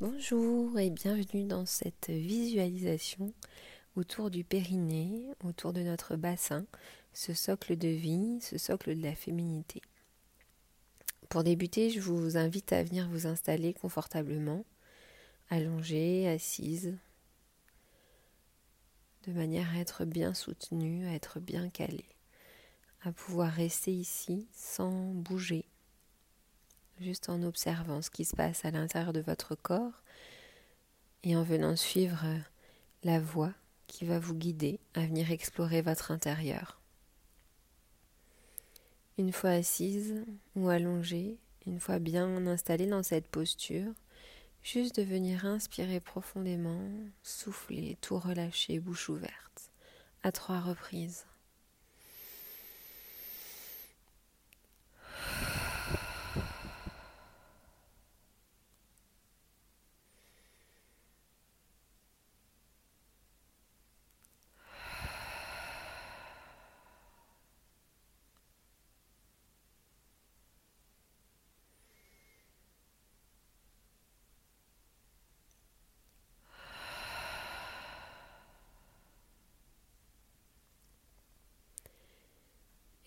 Bonjour et bienvenue dans cette visualisation autour du périnée, autour de notre bassin, ce socle de vie, ce socle de la féminité. Pour débuter, je vous invite à venir vous installer confortablement, allongée, assise, de manière à être bien soutenue, à être bien calée, à pouvoir rester ici sans bouger, juste en observant ce qui se passe à l'intérieur de votre corps et en venant suivre la voie qui va vous guider à venir explorer votre intérieur. Une fois assise ou allongée, une fois bien installée dans cette posture, juste de venir inspirer profondément, souffler, tout relâcher, bouche ouverte, à trois reprises.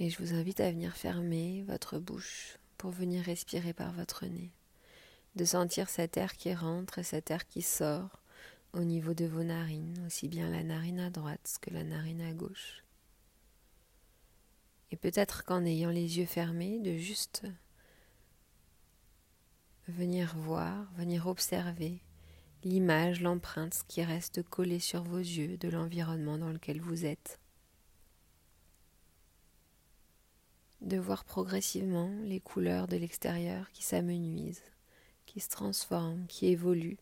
Et je vous invite à venir fermer votre bouche pour venir respirer par votre nez. De sentir cet air qui rentre et cet air qui sort au niveau de vos narines, aussi bien la narine à droite que la narine à gauche. Et peut-être qu'en ayant les yeux fermés, de juste venir voir, venir observer l'image, l'empreinte qui reste collée sur vos yeux de l'environnement dans lequel vous êtes. De voir progressivement les couleurs de l'extérieur qui s'amenuisent, qui se transforment, qui évoluent,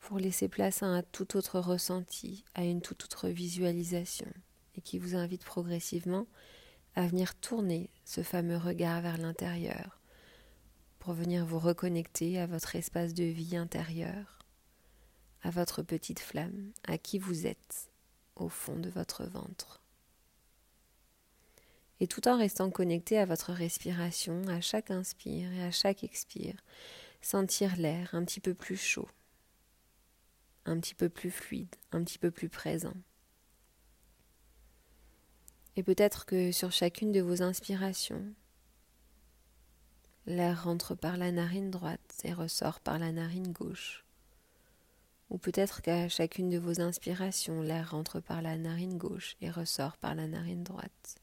pour laisser place à un tout autre ressenti, à une toute autre visualisation, et qui vous invite progressivement à venir tourner ce fameux regard vers l'intérieur, pour venir vous reconnecter à votre espace de vie intérieur, à votre petite flamme, à qui vous êtes au fond de votre ventre et tout en restant connecté à votre respiration, à chaque inspire et à chaque expire, sentir l'air un petit peu plus chaud, un petit peu plus fluide, un petit peu plus présent. Et peut-être que sur chacune de vos inspirations, l'air rentre par la narine droite et ressort par la narine gauche. Ou peut-être qu'à chacune de vos inspirations, l'air rentre par la narine gauche et ressort par la narine droite.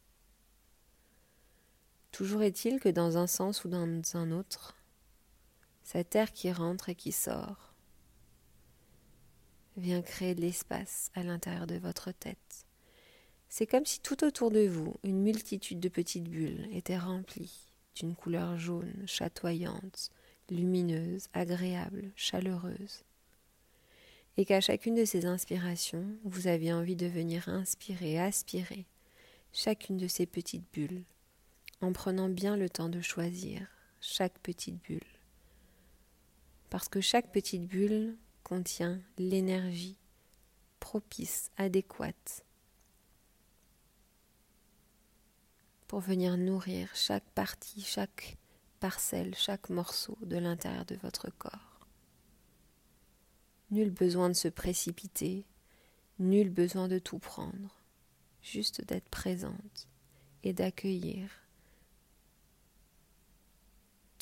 Toujours est-il que dans un sens ou dans un autre, cet air qui rentre et qui sort vient créer de l'espace à l'intérieur de votre tête. C'est comme si tout autour de vous, une multitude de petites bulles était remplie d'une couleur jaune, chatoyante, lumineuse, agréable, chaleureuse. Et qu'à chacune de ces inspirations, vous aviez envie de venir inspirer, aspirer chacune de ces petites bulles en prenant bien le temps de choisir chaque petite bulle. Parce que chaque petite bulle contient l'énergie propice, adéquate pour venir nourrir chaque partie, chaque parcelle, chaque morceau de l'intérieur de votre corps. Nul besoin de se précipiter, nul besoin de tout prendre, juste d'être présente et d'accueillir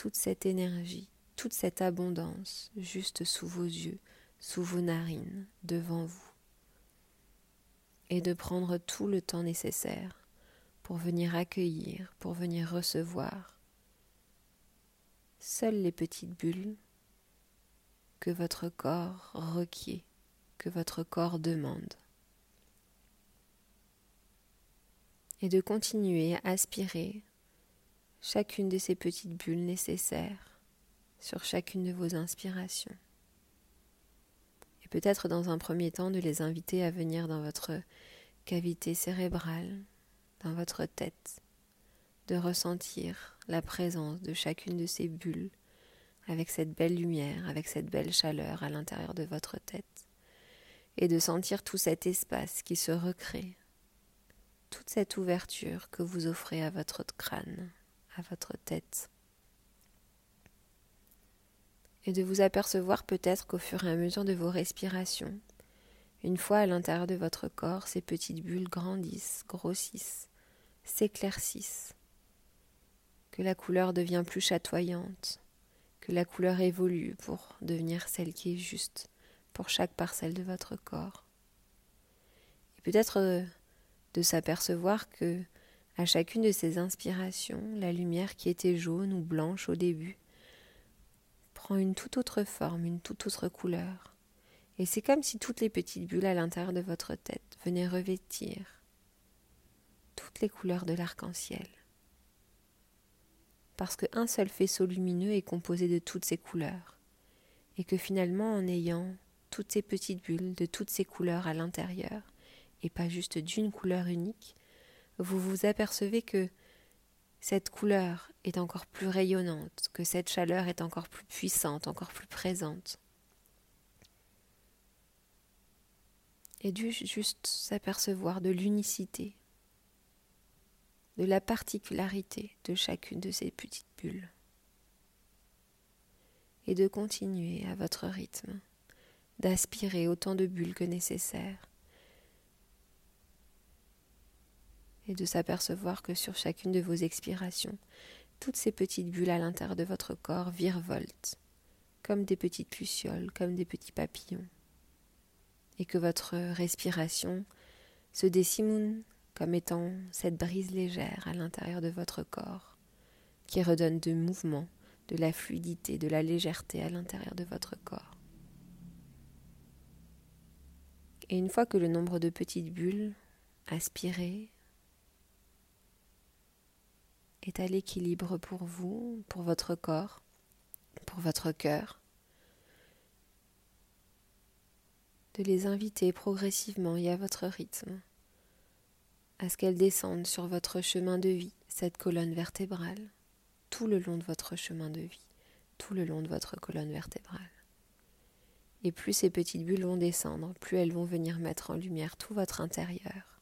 toute cette énergie, toute cette abondance juste sous vos yeux, sous vos narines, devant vous, et de prendre tout le temps nécessaire pour venir accueillir, pour venir recevoir seules les petites bulles que votre corps requiert, que votre corps demande. Et de continuer à aspirer chacune de ces petites bulles nécessaires sur chacune de vos inspirations. Et peut-être dans un premier temps de les inviter à venir dans votre cavité cérébrale, dans votre tête, de ressentir la présence de chacune de ces bulles avec cette belle lumière, avec cette belle chaleur à l'intérieur de votre tête, et de sentir tout cet espace qui se recrée, toute cette ouverture que vous offrez à votre crâne, à votre tête. et de vous apercevoir peut-être qu'au fur et à mesure de vos respirations, une fois à l'intérieur de votre corps, ces petites bulles grandissent, grossissent, s'éclaircissent, que la couleur devient plus chatoyante, que la couleur évolue pour devenir celle qui est juste pour chaque parcelle de votre corps. Et peut-être euh, de s'apercevoir que à chacune de ces inspirations, la lumière qui était jaune ou blanche au début prend une toute autre forme, une toute autre couleur. Et c'est comme si toutes les petites bulles à l'intérieur de votre tête venaient revêtir toutes les couleurs de l'arc-en-ciel. Parce qu'un seul faisceau lumineux est composé de toutes ces couleurs, et que finalement en ayant toutes ces petites bulles de toutes ces couleurs à l'intérieur, et pas juste d'une couleur unique, vous vous apercevez que cette couleur est encore plus rayonnante, que cette chaleur est encore plus puissante, encore plus présente. Et dû juste s'apercevoir de l'unicité, de la particularité de chacune de ces petites bulles. Et de continuer à votre rythme, d'aspirer autant de bulles que nécessaire, et de s'apercevoir que sur chacune de vos expirations, toutes ces petites bulles à l'intérieur de votre corps virevoltent, comme des petites lucioles, comme des petits papillons, et que votre respiration se décimoune comme étant cette brise légère à l'intérieur de votre corps, qui redonne de mouvement, de la fluidité, de la légèreté à l'intérieur de votre corps. Et une fois que le nombre de petites bulles aspirées est à l'équilibre pour vous, pour votre corps, pour votre cœur. De les inviter progressivement et à votre rythme à ce qu'elles descendent sur votre chemin de vie, cette colonne vertébrale, tout le long de votre chemin de vie, tout le long de votre colonne vertébrale. Et plus ces petites bulles vont descendre, plus elles vont venir mettre en lumière tout votre intérieur,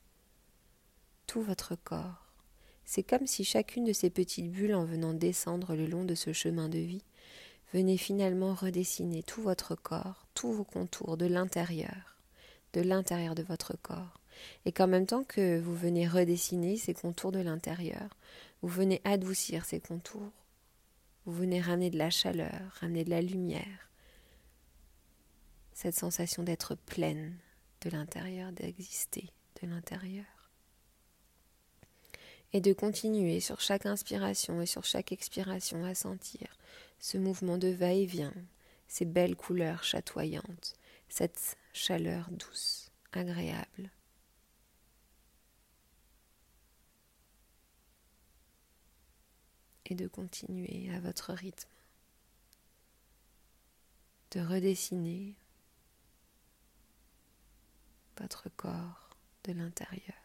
tout votre corps, c'est comme si chacune de ces petites bulles, en venant descendre le long de ce chemin de vie, venait finalement redessiner tout votre corps, tous vos contours de l'intérieur, de l'intérieur de votre corps. Et qu'en même temps que vous venez redessiner ces contours de l'intérieur, vous venez adoucir ces contours, vous venez ramener de la chaleur, ramener de la lumière, cette sensation d'être pleine de l'intérieur, d'exister de l'intérieur et de continuer sur chaque inspiration et sur chaque expiration à sentir. Ce mouvement de va-et-vient, ces belles couleurs chatoyantes, cette chaleur douce, agréable. Et de continuer à votre rythme, de redessiner votre corps de l'intérieur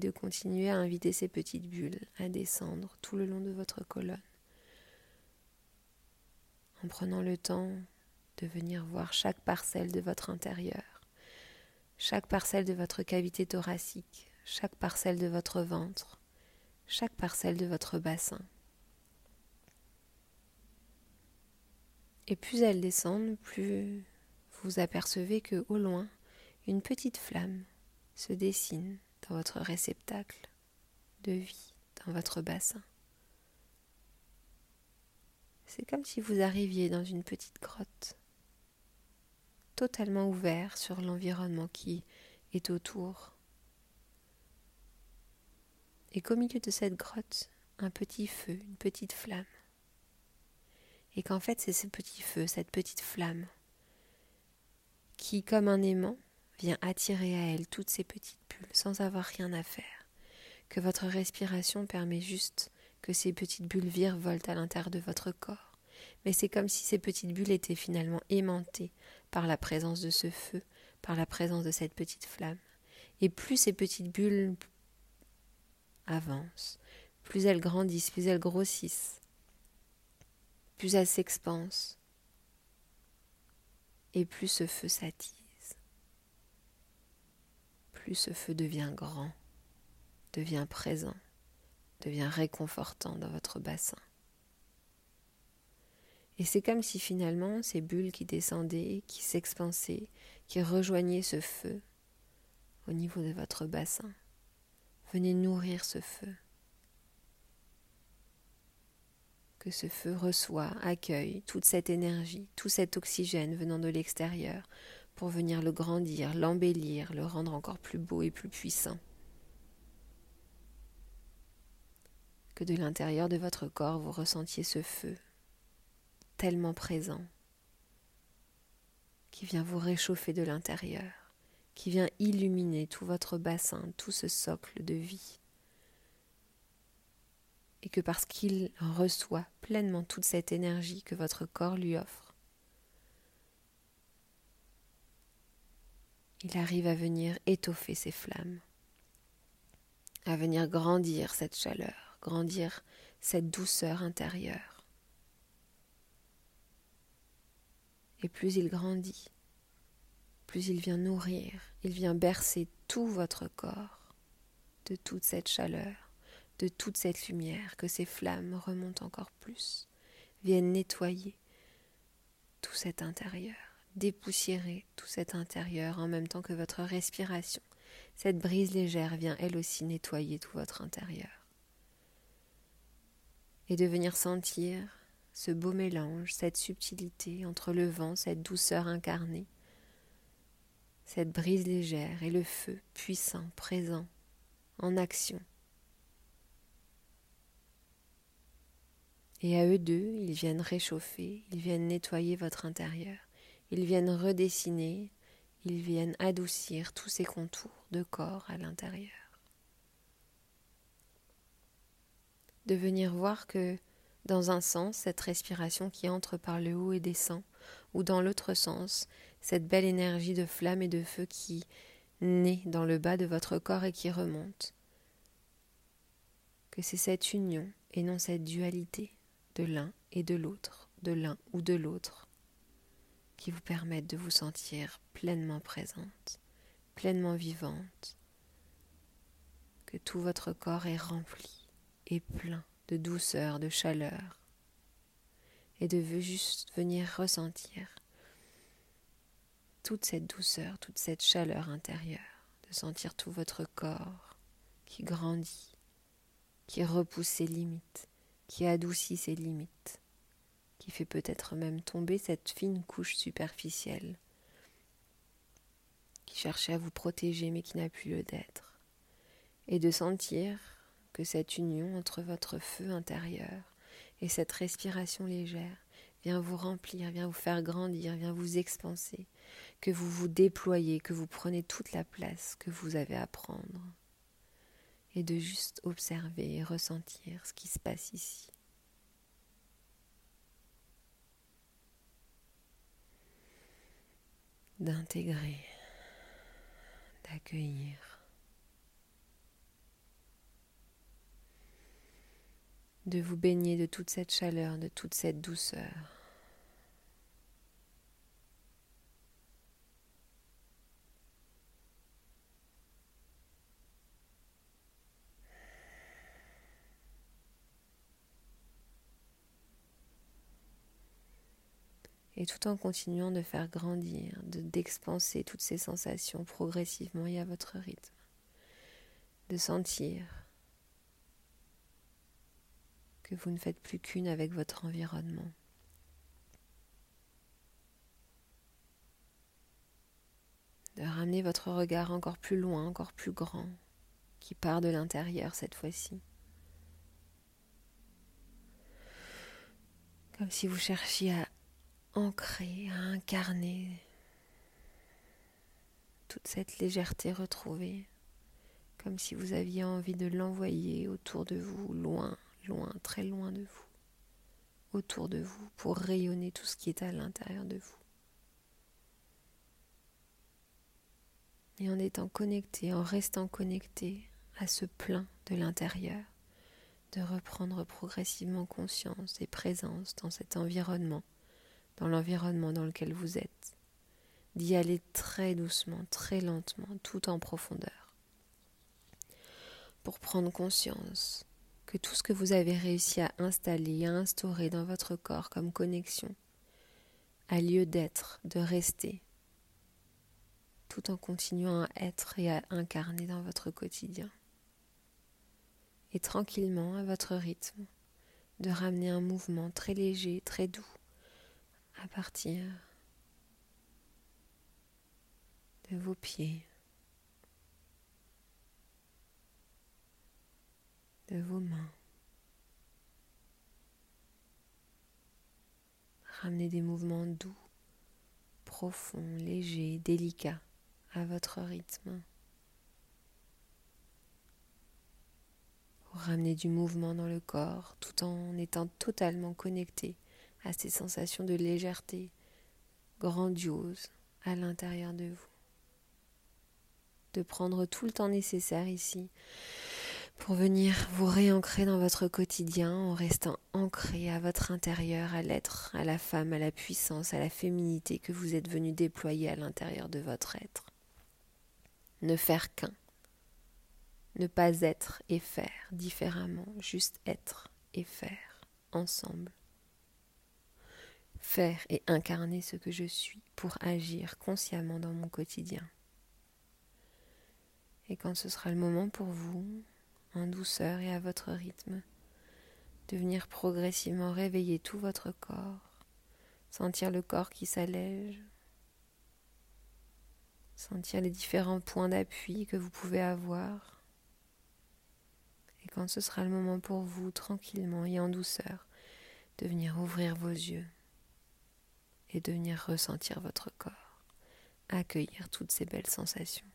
de continuer à inviter ces petites bulles à descendre tout le long de votre colonne en prenant le temps de venir voir chaque parcelle de votre intérieur, chaque parcelle de votre cavité thoracique, chaque parcelle de votre ventre, chaque parcelle de votre bassin. Et plus elles descendent, plus vous apercevez que au loin, une petite flamme se dessine dans votre réceptacle de vie, dans votre bassin. C'est comme si vous arriviez dans une petite grotte, totalement ouvert sur l'environnement qui est autour. Et qu'au milieu de cette grotte, un petit feu, une petite flamme. Et qu'en fait, c'est ce petit feu, cette petite flamme, qui, comme un aimant, vient attirer à elle toutes ces petites sans avoir rien à faire, que votre respiration permet juste que ces petites bulles virevoltent à l'intérieur de votre corps, mais c'est comme si ces petites bulles étaient finalement aimantées par la présence de ce feu, par la présence de cette petite flamme. Et plus ces petites bulles avancent, plus elles grandissent, plus elles grossissent, plus elles s'expansent, et plus ce feu s'attise plus ce feu devient grand, devient présent, devient réconfortant dans votre bassin. Et c'est comme si finalement ces bulles qui descendaient, qui s'expansaient, qui rejoignaient ce feu au niveau de votre bassin, venaient nourrir ce feu. Que ce feu reçoit, accueille toute cette énergie, tout cet oxygène venant de l'extérieur pour venir le grandir, l'embellir, le rendre encore plus beau et plus puissant. Que de l'intérieur de votre corps vous ressentiez ce feu, tellement présent, qui vient vous réchauffer de l'intérieur, qui vient illuminer tout votre bassin, tout ce socle de vie. Et que parce qu'il reçoit pleinement toute cette énergie que votre corps lui offre, il arrive à venir étoffer ces flammes, à venir grandir cette chaleur, grandir cette douceur intérieure. Et plus il grandit, plus il vient nourrir, il vient bercer tout votre corps de toute cette chaleur, de toute cette lumière, que ces flammes remontent encore plus, viennent nettoyer tout cet intérieur, dépoussiérer tout cet intérieur en même temps que votre respiration. Cette brise légère vient elle aussi nettoyer tout votre intérieur. Et de venir sentir ce beau mélange, cette subtilité entre le vent, cette douceur incarnée, cette brise légère et le feu puissant, présent, en action. Et à eux deux, ils viennent réchauffer, ils viennent nettoyer votre intérieur, ils viennent redessiner, ils viennent adoucir tous ces contours de corps à l'intérieur. De venir voir que dans un sens, cette respiration qui entre par le haut et descend, ou dans l'autre sens, cette belle énergie de flamme et de feu qui naît dans le bas de votre corps et qui remonte. Que c'est cette union et non cette dualité de l'un et de l'autre, de l'un ou de l'autre, qui vous permettent de vous sentir pleinement présente, pleinement vivante, que tout votre corps est rempli et plein de douceur, de chaleur, et de juste venir ressentir toute cette douceur, toute cette chaleur intérieure, de sentir tout votre corps qui grandit, qui repousse ses limites, qui adoucit ses limites, fait peut-être même tomber cette fine couche superficielle qui cherchait à vous protéger mais qui n'a plus lieu d'être, et de sentir que cette union entre votre feu intérieur et cette respiration légère vient vous remplir, vient vous faire grandir, vient vous expanser, que vous vous déployez, que vous prenez toute la place que vous avez à prendre, et de juste observer et ressentir ce qui se passe ici. D'intégrer, d'accueillir. de vous baigner de toute cette chaleur, de toute cette douceur. Tout en continuant de faire grandir, de d'expanser toutes ces sensations progressivement et à votre rythme, de sentir que vous ne faites plus qu'une avec votre environnement. De ramener votre regard encore plus loin, encore plus grand, qui part de l'intérieur cette fois-ci. Comme si vous cherchiez à ancrer, à incarner toute cette légèreté retrouvée, comme si vous aviez envie de l'envoyer autour de vous, loin, loin, très loin de vous, autour de vous, pour rayonner tout ce qui est à l'intérieur de vous. Et en étant connecté, en restant connecté à ce plein de l'intérieur, de reprendre progressivement conscience et présence dans cet environnement, dans l'environnement dans lequel vous êtes, d'y aller très doucement, très lentement, tout en profondeur, pour prendre conscience que tout ce que vous avez réussi à installer, à instaurer dans votre corps comme connexion, a lieu d'être, de rester, tout en continuant à être et à incarner dans votre quotidien. Et tranquillement, à votre rythme, de ramener un mouvement très léger, très doux, à partir de vos pieds, de vos mains. Ramenez des mouvements doux, profonds, légers, délicats à votre rythme. Pour ramener du mouvement dans le corps tout en étant totalement connecté à ces sensations de légèreté grandiose à l'intérieur de vous. De prendre tout le temps nécessaire ici pour venir vous réancrer dans votre quotidien en restant ancré à votre intérieur, à l'être, à la femme, à la puissance, à la féminité que vous êtes venu déployer à l'intérieur de votre être. Ne faire qu'un. Ne pas être et faire différemment, juste être et faire ensemble. Faire et incarner ce que je suis pour agir consciemment dans mon quotidien. Et quand ce sera le moment pour vous, en douceur et à votre rythme, de venir progressivement réveiller tout votre corps, sentir le corps qui s'allège, sentir les différents points d'appui que vous pouvez avoir. Et quand ce sera le moment pour vous, tranquillement et en douceur, de venir ouvrir vos yeux et de venir ressentir votre corps, accueillir toutes ces belles sensations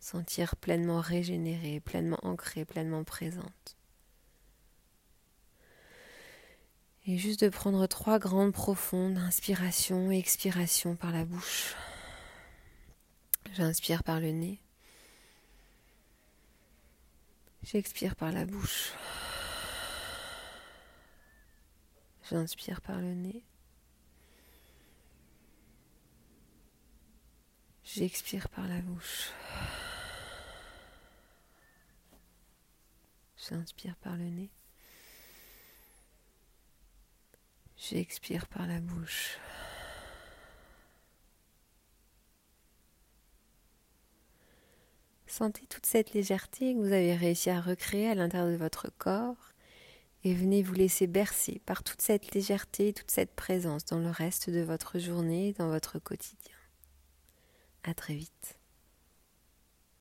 sentir pleinement régénérée, pleinement ancrée, pleinement présente. Et juste de prendre trois grandes profondes inspirations et expirations par la bouche. J'inspire par le nez. J'expire par la bouche. J'inspire par le nez. J'expire par la bouche. J'inspire par le nez. J'expire par la bouche. Sentez toute cette légèreté que vous avez réussi à recréer à l'intérieur de votre corps et venez vous laisser bercer par toute cette légèreté, toute cette présence dans le reste de votre journée, dans votre quotidien. À très vite.